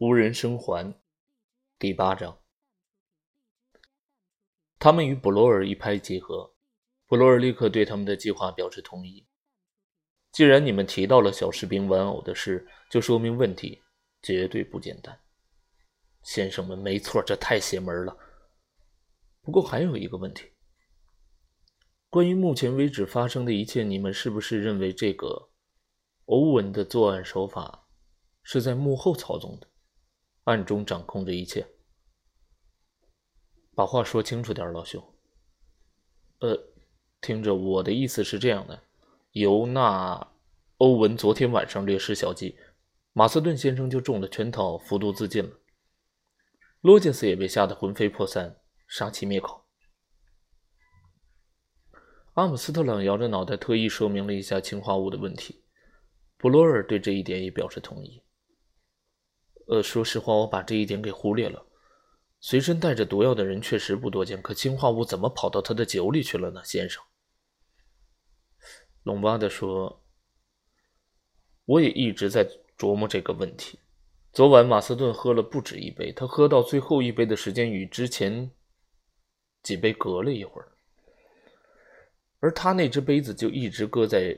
无人生还，第八章。他们与布罗尔一拍即合，布罗尔立刻对他们的计划表示同意。既然你们提到了小士兵玩偶的事，就说明问题绝对不简单。先生们，没错，这太邪门了。不过还有一个问题，关于目前为止发生的一切，你们是不是认为这个欧文的作案手法是在幕后操纵的？暗中掌控着一切，把话说清楚点，老兄。呃，听着，我的意思是这样的：尤纳欧文昨天晚上略施小计，马斯顿先生就中了圈套，服毒自尽了。罗杰斯也被吓得魂飞魄散，杀妻灭口。阿姆斯特朗摇着脑袋，特意说明了一下氰化物的问题。布罗尔对这一点也表示同意。呃，说实话，我把这一点给忽略了。随身带着毒药的人确实不多见，可氰化物怎么跑到他的酒里去了呢，先生？隆巴德说：“我也一直在琢磨这个问题。昨晚马斯顿喝了不止一杯，他喝到最后一杯的时间与之前几杯隔了一会儿，而他那只杯子就一直搁在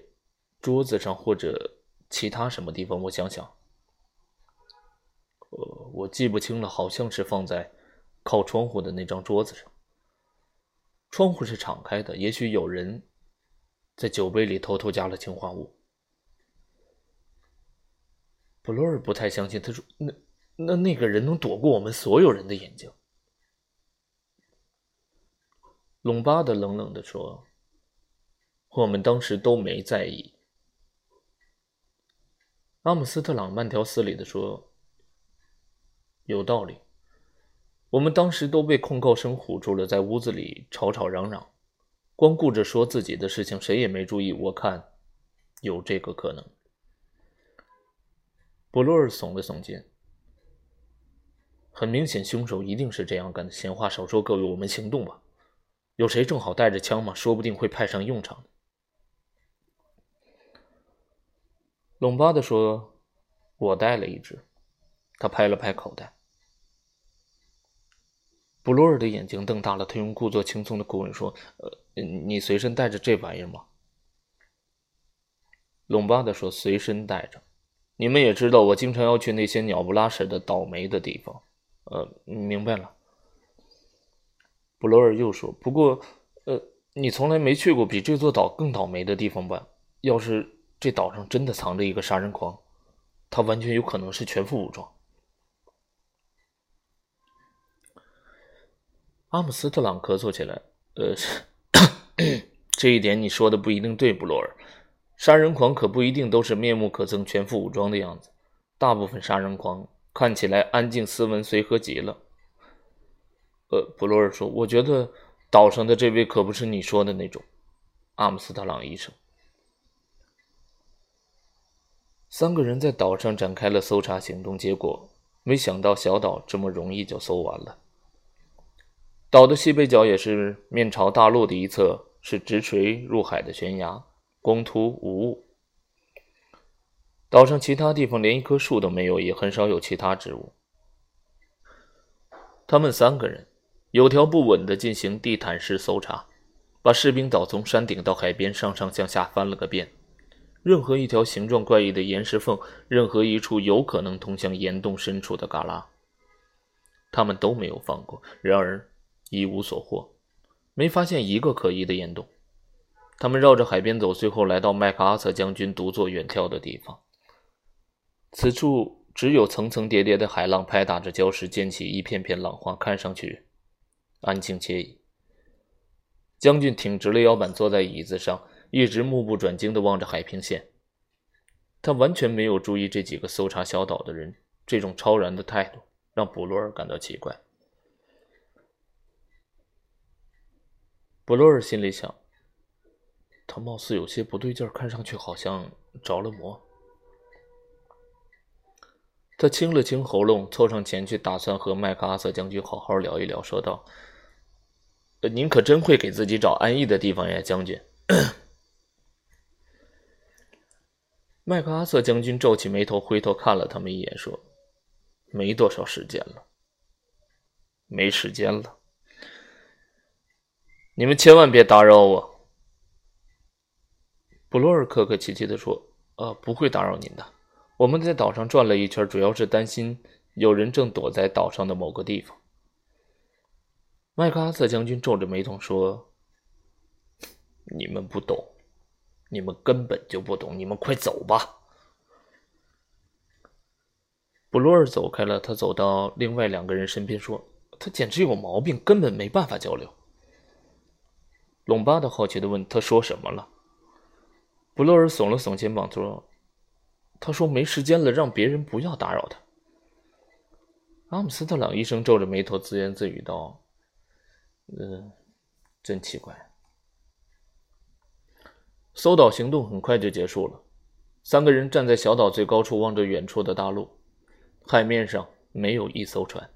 桌子上或者其他什么地方。我想想。”呃，我记不清了，好像是放在靠窗户的那张桌子上。窗户是敞开的，也许有人在酒杯里偷偷加了氰化物。布洛尔不太相信，他说：“那那那个人能躲过我们所有人的眼睛？”隆巴德冷冷的说：“我们当时都没在意。”阿姆斯特朗慢条斯理的说。有道理，我们当时都被控告声唬住了，在屋子里吵吵嚷嚷，光顾着说自己的事情，谁也没注意。我看有这个可能。布洛尔耸了耸肩，很明显，凶手一定是这样干的。闲话少说，各位，我们行动吧。有谁正好带着枪吗？说不定会派上用场。隆巴德说：“我带了一只。”他拍了拍口袋，布罗尔的眼睛瞪大了。他用故作轻松的口吻说：“呃，你随身带着这玩意儿吗？”隆巴德说：“随身带着。你们也知道，我经常要去那些鸟不拉屎的倒霉的地方。”呃，明白了。布罗尔又说：“不过，呃，你从来没去过比这座岛更倒霉的地方吧？要是这岛上真的藏着一个杀人狂，他完全有可能是全副武装。”阿姆斯特朗咳嗽起来。呃，这一点你说的不一定对，布罗尔。杀人狂可不一定都是面目可憎、全副武装的样子。大部分杀人狂看起来安静、斯文、随和极了。呃，布罗尔说：“我觉得岛上的这位可不是你说的那种。”阿姆斯特朗医生。三个人在岛上展开了搜查行动，结果没想到小岛这么容易就搜完了。岛的西北角也是面朝大陆的一侧，是直垂入海的悬崖，光秃无物。岛上其他地方连一棵树都没有，也很少有其他植物。他们三个人有条不紊地进行地毯式搜查，把士兵岛从山顶到海边上上下下翻了个遍。任何一条形状怪异的岩石缝，任何一处有可能通向岩洞深处的旮旯，他们都没有放过。然而，一无所获，没发现一个可疑的岩洞。他们绕着海边走，最后来到麦克阿瑟将军独坐远眺的地方。此处只有层层叠叠的海浪拍打着礁石，溅起一片片浪花，看上去安静惬意。将军挺直了腰板，坐在椅子上，一直目不转睛地望着海平线。他完全没有注意这几个搜查小岛的人，这种超然的态度让布罗尔感到奇怪。布洛尔心里想：“他貌似有些不对劲，看上去好像着了魔。”他清了清喉咙，凑上前去，打算和麦克阿瑟将军好好聊一聊，说道：“您可真会给自己找安逸的地方呀，将军。”麦克阿瑟将军皱起眉头，回头看了他们一眼，说：“没多少时间了，没时间了。你们千万别打扰我。”布洛尔客客气气地说：“呃，不会打扰您的。我们在岛上转了一圈，主要是担心有人正躲在岛上的某个地方。”麦克阿瑟将军皱着眉头说：“你们不懂，你们根本就不懂。你们快走吧。”布洛尔走开了，他走到另外两个人身边说：“他简直有毛病，根本没办法交流。”隆巴的好奇的问：“他说什么了？”布洛尔耸了耸肩膀说：“他说没时间了，让别人不要打扰他。”阿姆斯特朗医生皱着眉头自言自语道。嗯，真奇怪。搜岛行动很快就结束了，三个人站在小岛最高处，望着远处的大陆。海面上没有一艘船。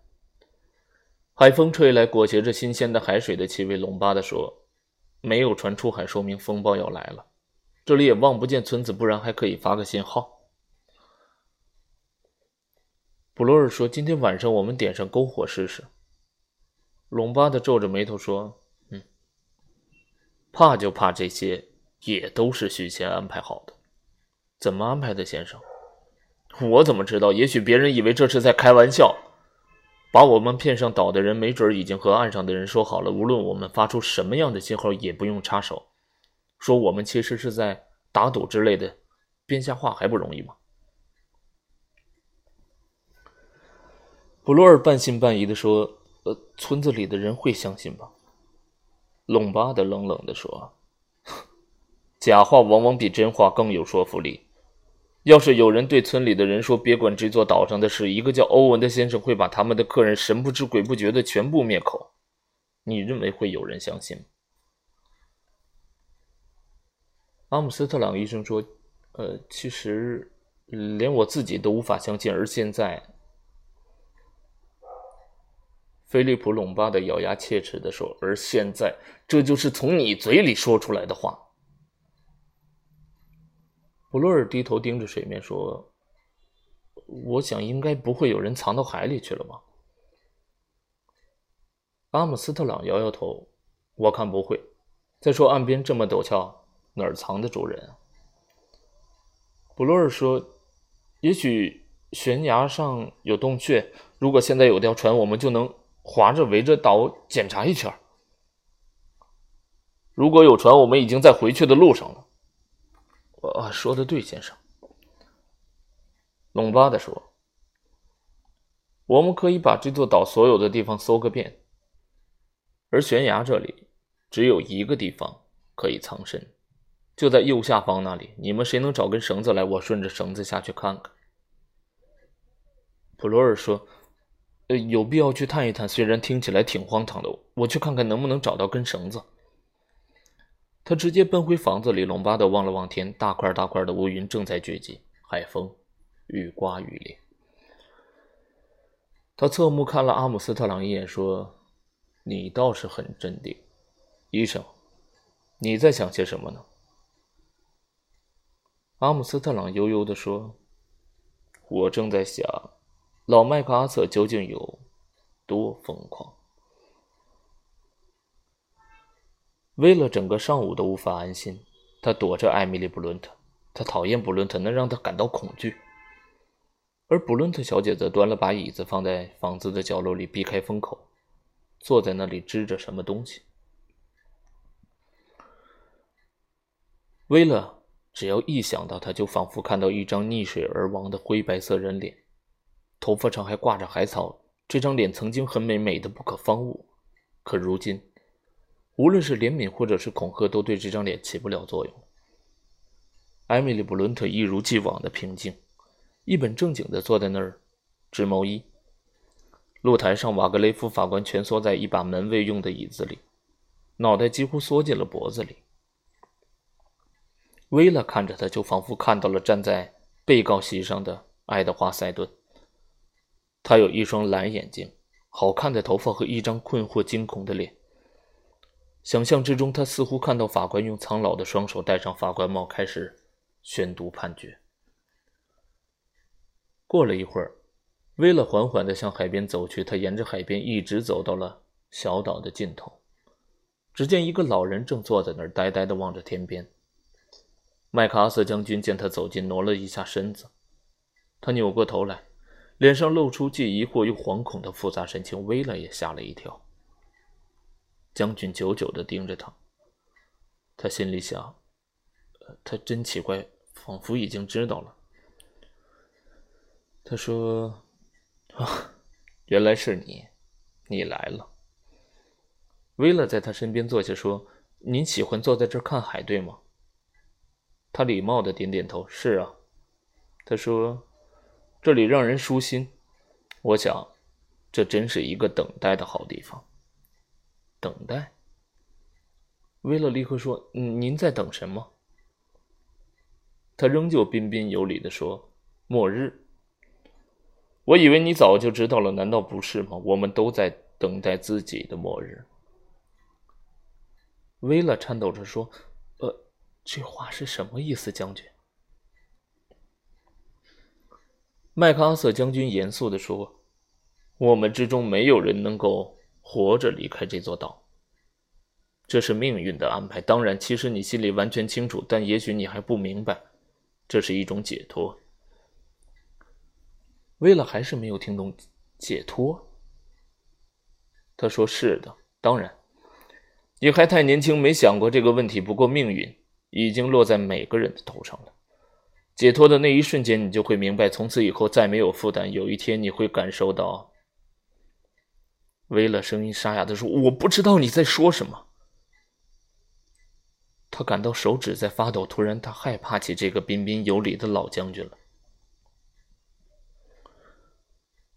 海风吹来，裹挟着新鲜的海水的气味。隆巴的说：“没有船出海，说明风暴要来了。这里也望不见村子，不然还可以发个信号。”布罗尔说：“今天晚上我们点上篝火试试。”隆巴的皱着眉头说：“嗯，怕就怕这些也都是事先安排好的。怎么安排的，先生？我怎么知道？也许别人以为这是在开玩笑，把我们骗上岛的人，没准已经和岸上的人说好了，无论我们发出什么样的信号，也不用插手。说我们其实是在打赌之类的，编瞎话还不容易吗？”布洛尔半信半疑的说。呃，村子里的人会相信吧？隆巴的冷冷的说：“ 假话往往比真话更有说服力。要是有人对村里的人说，别管这座岛上的事，一个叫欧文的先生会把他们的客人神不知鬼不觉的全部灭口，你认为会有人相信吗？”阿姆斯特朗医生说：“呃，其实连我自己都无法相信，而现在。”菲利普·隆巴的咬牙切齿地说：“而现在，这就是从你嘴里说出来的话。”布洛尔低头盯着水面说：“我想应该不会有人藏到海里去了吧？”阿姆斯特朗摇摇头：“我看不会。再说岸边这么陡峭，哪儿藏得住人啊？”布洛尔说：“也许悬崖上有洞穴。如果现在有条船，我们就能……”划着围着岛检查一圈。如果有船，我们已经在回去的路上了。我说的对，先生。隆巴的说：“我们可以把这座岛所有的地方搜个遍，而悬崖这里只有一个地方可以藏身，就在右下方那里。你们谁能找根绳子来？我顺着绳子下去看看。”普罗尔说。呃，有必要去探一探，虽然听起来挺荒唐的。我去看看能不能找到根绳子。他直接奔回房子里，隆巴德望了望天，大块大块的乌云正在聚集，海风愈刮愈烈。他侧目看了阿姆斯特朗一眼，说：“你倒是很镇定，医生，你在想些什么呢？”阿姆斯特朗悠悠地说：“我正在想。”老麦克阿瑟究竟有多疯狂？威勒整个上午都无法安心，他躲着艾米丽·布伦特。他讨厌布伦特，能让他感到恐惧。而布伦特小姐则端了把椅子放在房子的角落里，避开风口，坐在那里支着什么东西。威勒只要一想到他，就仿佛看到一张溺水而亡的灰白色人脸。头发上还挂着海草，这张脸曾经很美，美的不可方物。可如今，无论是怜悯或者是恐吓，都对这张脸起不了作用。艾米丽·布伦特一如既往的平静，一本正经的坐在那儿织毛衣。露台上，瓦格雷夫法官蜷缩在一把门卫用的椅子里，脑袋几乎缩进了脖子里。薇拉看着他，就仿佛看到了站在被告席上的爱德华·塞顿。他有一双蓝眼睛，好看的头发和一张困惑惊恐的脸。想象之中，他似乎看到法官用苍老的双手戴上法官帽，开始宣读判决。过了一会儿，威勒缓缓地向海边走去，他沿着海边一直走到了小岛的尽头。只见一个老人正坐在那儿，呆呆地望着天边。麦克阿瑟将军见他走近，挪了一下身子。他扭过头来，脸上露出既疑惑又惶恐的复杂神情。威勒也吓了一跳。将军久久地盯着他，他心里想：“他真奇怪，仿佛已经知道了。”他说。啊，原来是你，你来了。威勒在他身边坐下，说：“您喜欢坐在这看海，对吗？”他礼貌的点点头：“是啊。”他说：“这里让人舒心，我想，这真是一个等待的好地方。”等待。威勒立刻说：“您在等什么？”他仍旧彬彬有礼的说：“末日。”我以为你早就知道了，难道不是吗？我们都在等待自己的末日。威勒颤抖着说：“呃，这话是什么意思，将军？”麦克阿瑟将军严肃的说：“我们之中没有人能够活着离开这座岛，这是命运的安排。当然，其实你心里完全清楚，但也许你还不明白，这是一种解脱。”威勒还是没有听懂解脱。他说：“是的，当然，你还太年轻，没想过这个问题。不过命运已经落在每个人的头上了。解脱的那一瞬间，你就会明白，从此以后再没有负担。有一天，你会感受到。”威勒声音沙哑的说：“我不知道你在说什么。”他感到手指在发抖。突然，他害怕起这个彬彬有礼的老将军了。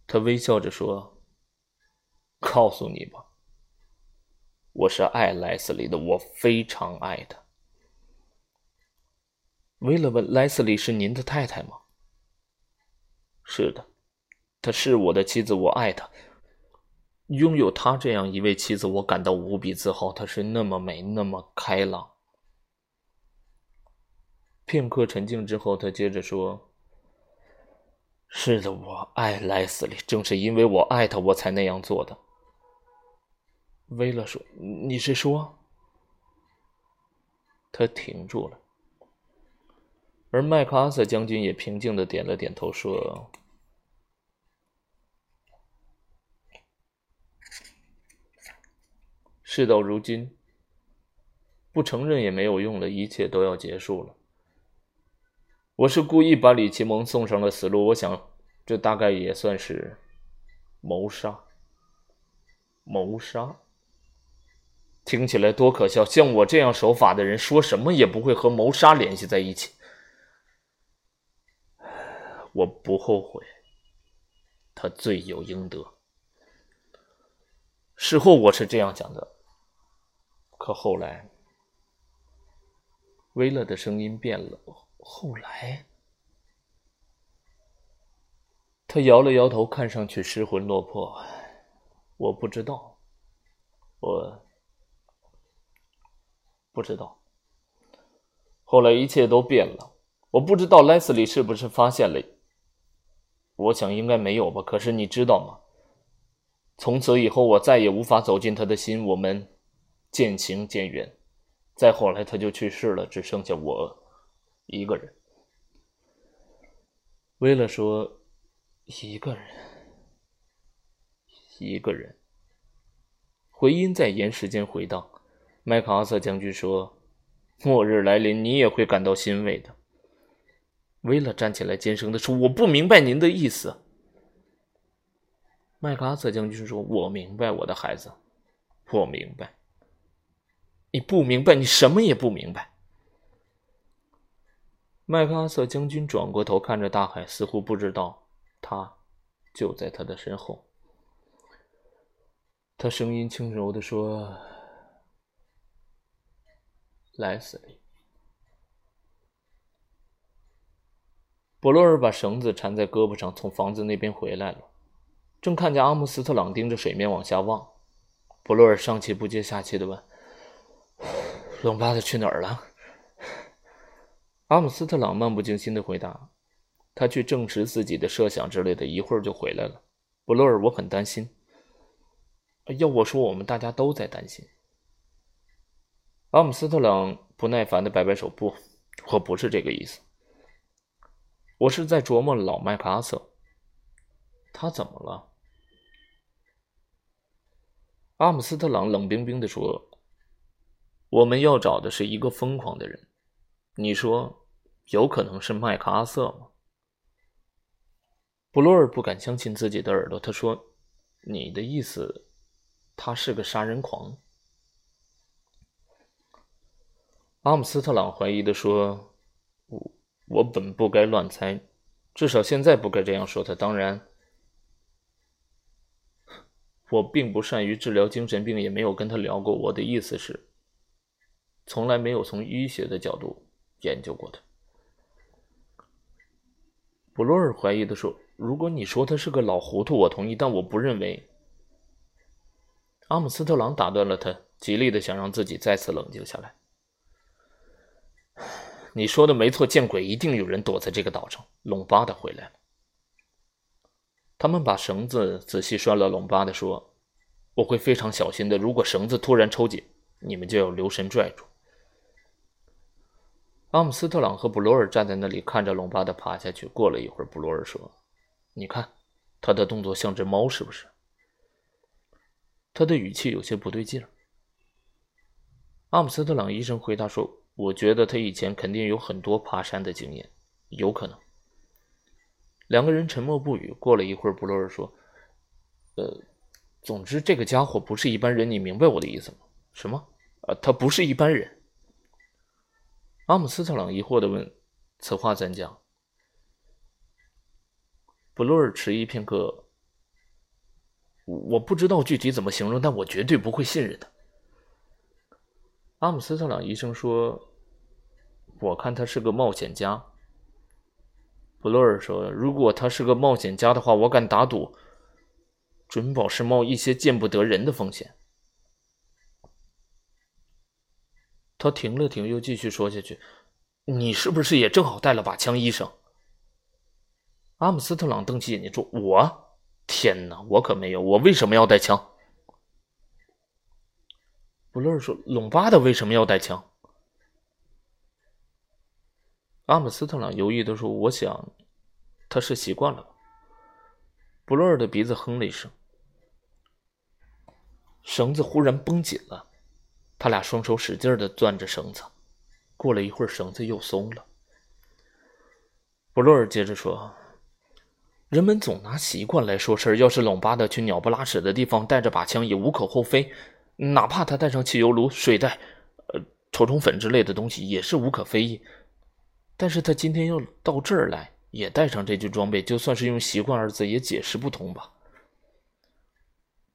他微笑着说：“告诉你吧，我是爱莱斯利的，我非常爱他。”威勒问：“莱斯利是您的太太吗？”“是的，她是我的妻子，我爱她。拥有他这样一位妻子，我感到无比自豪。她是那么美，那么开朗。”片刻沉静之后，他接着说。是的，我爱莱斯利，正是因为我爱他，我才那样做的。威勒说：“你是说？”他停住了，而麦克阿瑟将军也平静的点了点头，说：“事到如今，不承认也没有用了，一切都要结束了。”我是故意把李奇蒙送上了死路，我想，这大概也算是谋杀。谋杀，听起来多可笑！像我这样守法的人，说什么也不会和谋杀联系在一起。我不后悔，他罪有应得。事后我是这样想的，可后来，威勒的声音变了。后来，他摇了摇头，看上去失魂落魄。我不知道，我不知道。后来一切都变了。我不知道莱斯利是不是发现了。我想应该没有吧。可是你知道吗？从此以后，我再也无法走进他的心。我们渐行渐远。再后来，他就去世了，只剩下我。一个人，威勒说：“一个人，一个人。”回音在岩石间回荡。麦克阿瑟将军说：“末日来临，你也会感到欣慰的。”威勒站起来，尖声的说：“我不明白您的意思。”麦克阿瑟将军说：“我明白，我的孩子，我明白。你不明白，你什么也不明白。”麦克阿瑟将军转过头看着大海，似乎不知道他就在他的身后。他声音轻柔的说：“莱斯利。”博洛尔把绳子缠在胳膊上，从房子那边回来了，正看见阿姆斯特朗盯着水面往下望。博洛尔上气不接下气的问：“龙巴特去哪儿了？”阿姆斯特朗漫不经心的回答：“他去证实自己的设想之类的，一会儿就回来了。布洛尔，我很担心。要我说，我们大家都在担心。阿姆斯特朗不耐烦的摆摆手：“不，我不是这个意思。我是在琢磨老麦克阿瑟，他怎么了？”阿姆斯特朗冷冰冰的说：“我们要找的是一个疯狂的人。你说，有可能是麦克阿瑟吗？”布洛尔不敢相信自己的耳朵，他说：“你的意思，他是个杀人狂？”阿姆斯特朗怀疑的说：“我我本不该乱猜，至少现在不该这样说他。当然，我并不善于治疗精神病，也没有跟他聊过。我的意思是，从来没有从医学的角度研究过他。”布洛尔怀疑的说：“如果你说他是个老糊涂，我同意，但我不认为。”阿姆斯特朗打断了他，极力的想让自己再次冷静下来。你说的没错，见鬼！一定有人躲在这个岛上。隆巴的回来了。他们把绳子仔细拴了。隆巴的说：“我会非常小心的。如果绳子突然抽紧，你们就要留神拽住。”阿姆斯特朗和布罗尔站在那里看着龙巴的爬下去。过了一会儿，布罗尔说：“你看，他的动作像只猫，是不是？”他的语气有些不对劲。阿姆斯特朗医生回答说。我觉得他以前肯定有很多爬山的经验，有可能。两个人沉默不语。过了一会儿，布洛尔说：“呃，总之这个家伙不是一般人，你明白我的意思吗？”“什么？呃，他不是一般人。”阿姆斯特朗疑惑的问：“此话怎讲？”布洛尔迟疑片刻：“我不知道具体怎么形容，但我绝对不会信任他。”阿姆斯特朗医生说。我看他是个冒险家，布洛尔说：“如果他是个冒险家的话，我敢打赌，准保是冒一些见不得人的风险。”他停了停，又继续说下去：“你是不是也正好带了把枪，医生？”阿姆斯特朗瞪起眼睛说：“我？天哪，我可没有！我为什么要带枪？”布勒尔说：“隆巴的为什么要带枪？”阿姆斯特朗犹豫地说：“我想，他是习惯了。”布勒尔的鼻子哼了一声，绳子忽然绷紧了，他俩双手使劲的攥着绳子。过了一会儿，绳子又松了。布洛尔接着说：“人们总拿习惯来说事儿。要是冷巴的去鸟不拉屎的地方带着把枪，也无可厚非；哪怕他带上汽油炉、水袋、呃臭虫粉之类的东西，也是无可非议。”但是他今天要到这儿来，也带上这具装备，就算是用“习惯”二字也解释不通吧。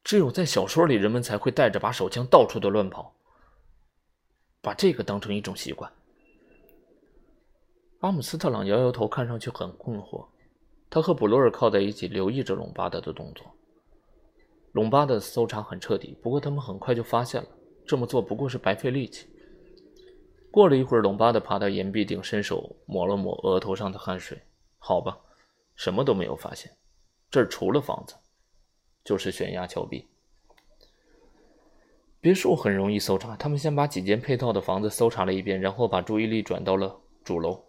只有在小说里，人们才会带着把手枪到处的乱跑，把这个当成一种习惯。阿姆斯特朗摇摇头，看上去很困惑。他和布罗尔靠在一起，留意着隆巴德的动作。隆巴的搜查很彻底，不过他们很快就发现了，这么做不过是白费力气。过了一会儿，隆巴德爬到岩壁顶，伸手抹了抹额头上的汗水。好吧，什么都没有发现。这儿除了房子，就是悬崖峭壁。别墅很容易搜查，他们先把几间配套的房子搜查了一遍，然后把注意力转到了主楼。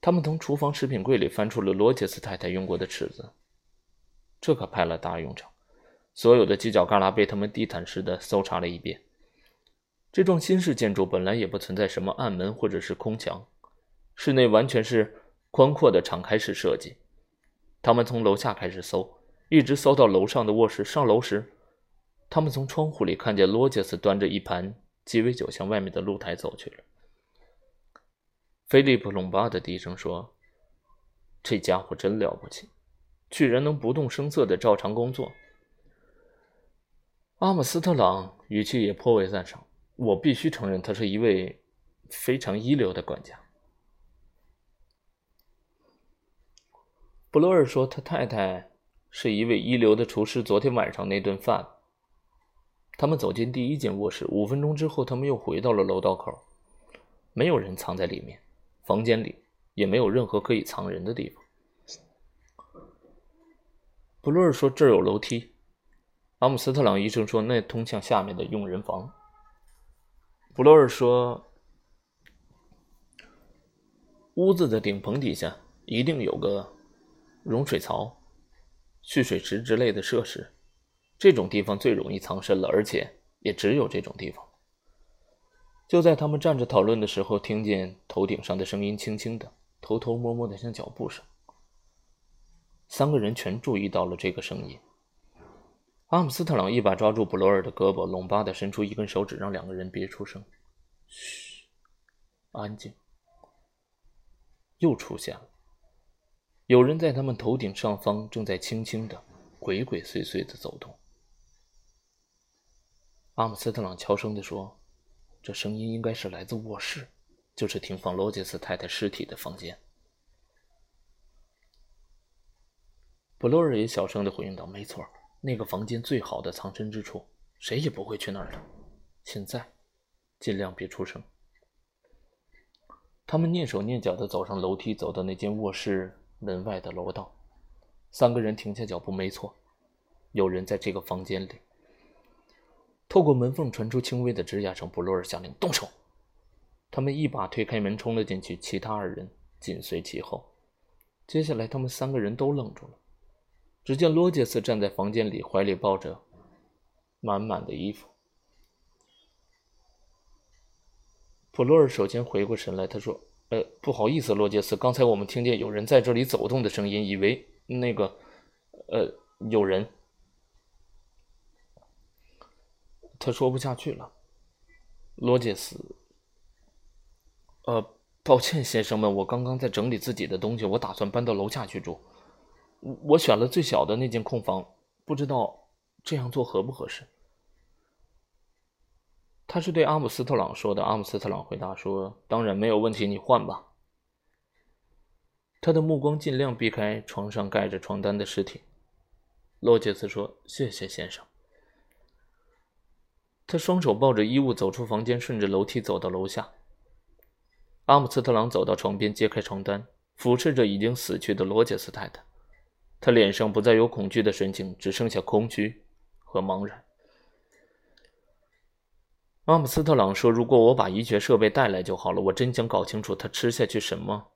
他们从厨房食品柜里翻出了罗杰斯太太用过的尺子，这可派了大用场。所有的犄角旮旯被他们地毯式的搜查了一遍。这幢新式建筑本来也不存在什么暗门或者是空墙，室内完全是宽阔的敞开式设计。他们从楼下开始搜，一直搜到楼上的卧室。上楼时，他们从窗户里看见罗杰斯端着一盘鸡尾酒向外面的露台走去了。菲利普·隆巴的低声说：“这家伙真了不起，居然能不动声色地照常工作。”阿姆斯特朗语气也颇为赞赏。我必须承认，他是一位非常一流的管家。布罗尔说，他太太是一位一流的厨师。昨天晚上那顿饭，他们走进第一间卧室，五分钟之后，他们又回到了楼道口。没有人藏在里面，房间里也没有任何可以藏人的地方。布洛尔说：“这儿有楼梯。”阿姆斯特朗医生说：“那通向下面的佣人房。”布洛尔说：“屋子的顶棚底下一定有个融水槽、蓄水池之类的设施，这种地方最容易藏身了，而且也只有这种地方。”就在他们站着讨论的时候，听见头顶上的声音轻轻的、偷偷摸摸的，像脚步声。三个人全注意到了这个声音。阿姆斯特朗一把抓住布罗尔的胳膊，隆巴的伸出一根手指，让两个人别出声。嘘，安静。又出现了，有人在他们头顶上方正在轻轻的、鬼鬼祟祟的走动。阿姆斯特朗悄声地说：“这声音应该是来自卧室，就是停放罗杰斯太太尸体的房间。”布洛尔也小声的回应道：“没错。”那个房间最好的藏身之处，谁也不会去那儿的。现在，尽量别出声。他们蹑手蹑脚地走上楼梯，走到那间卧室门外的楼道。三个人停下脚步。没错，有人在这个房间里。透过门缝传出轻微的吱呀声。布洛尔下令动手。他们一把推开门，冲了进去，其他二人紧随其后。接下来，他们三个人都愣住了。只见罗杰斯站在房间里，怀里抱着满满的衣服。普洛尔首先回过神来，他说：“呃，不好意思，罗杰斯，刚才我们听见有人在这里走动的声音，以为那个……呃，有人。”他说不下去了。罗杰斯，呃，抱歉，先生们，我刚刚在整理自己的东西，我打算搬到楼下去住。我选了最小的那间空房，不知道这样做合不合适。他是对阿姆斯特朗说的。阿姆斯特朗回答说：“当然没有问题，你换吧。”他的目光尽量避开床上盖着床单的尸体。罗杰斯说：“谢谢，先生。”他双手抱着衣物走出房间，顺着楼梯走到楼下。阿姆斯特朗走到床边，揭开床单，俯视着已经死去的罗杰斯太太。他脸上不再有恐惧的神情，只剩下空虚和茫然。阿姆斯特朗说：“如果我把医学设备带来就好了。我真想搞清楚他吃下去什么，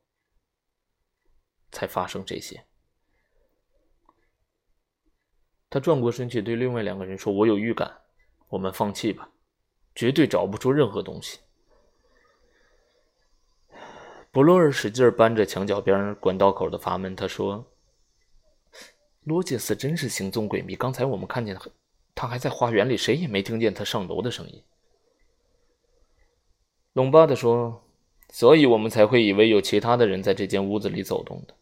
才发生这些。”他转过身去对另外两个人说：“我有预感，我们放弃吧，绝对找不出任何东西。”布洛尔使劲扳着墙角边管道口的阀门，他说。罗杰斯真是行踪诡秘。刚才我们看见他还在花园里，谁也没听见他上楼的声音。隆巴德说：“所以我们才会以为有其他的人在这间屋子里走动的。”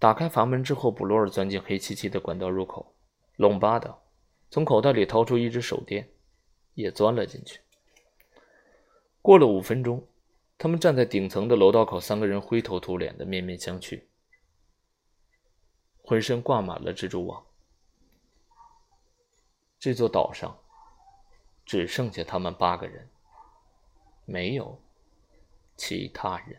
打开阀门之后，布洛尔钻进黑漆漆的管道入口。隆巴德从口袋里掏出一只手电，也钻了进去。过了五分钟，他们站在顶层的楼道口，三个人灰头土脸的面面相觑。浑身挂满了蜘蛛网。这座岛上只剩下他们八个人，没有其他人。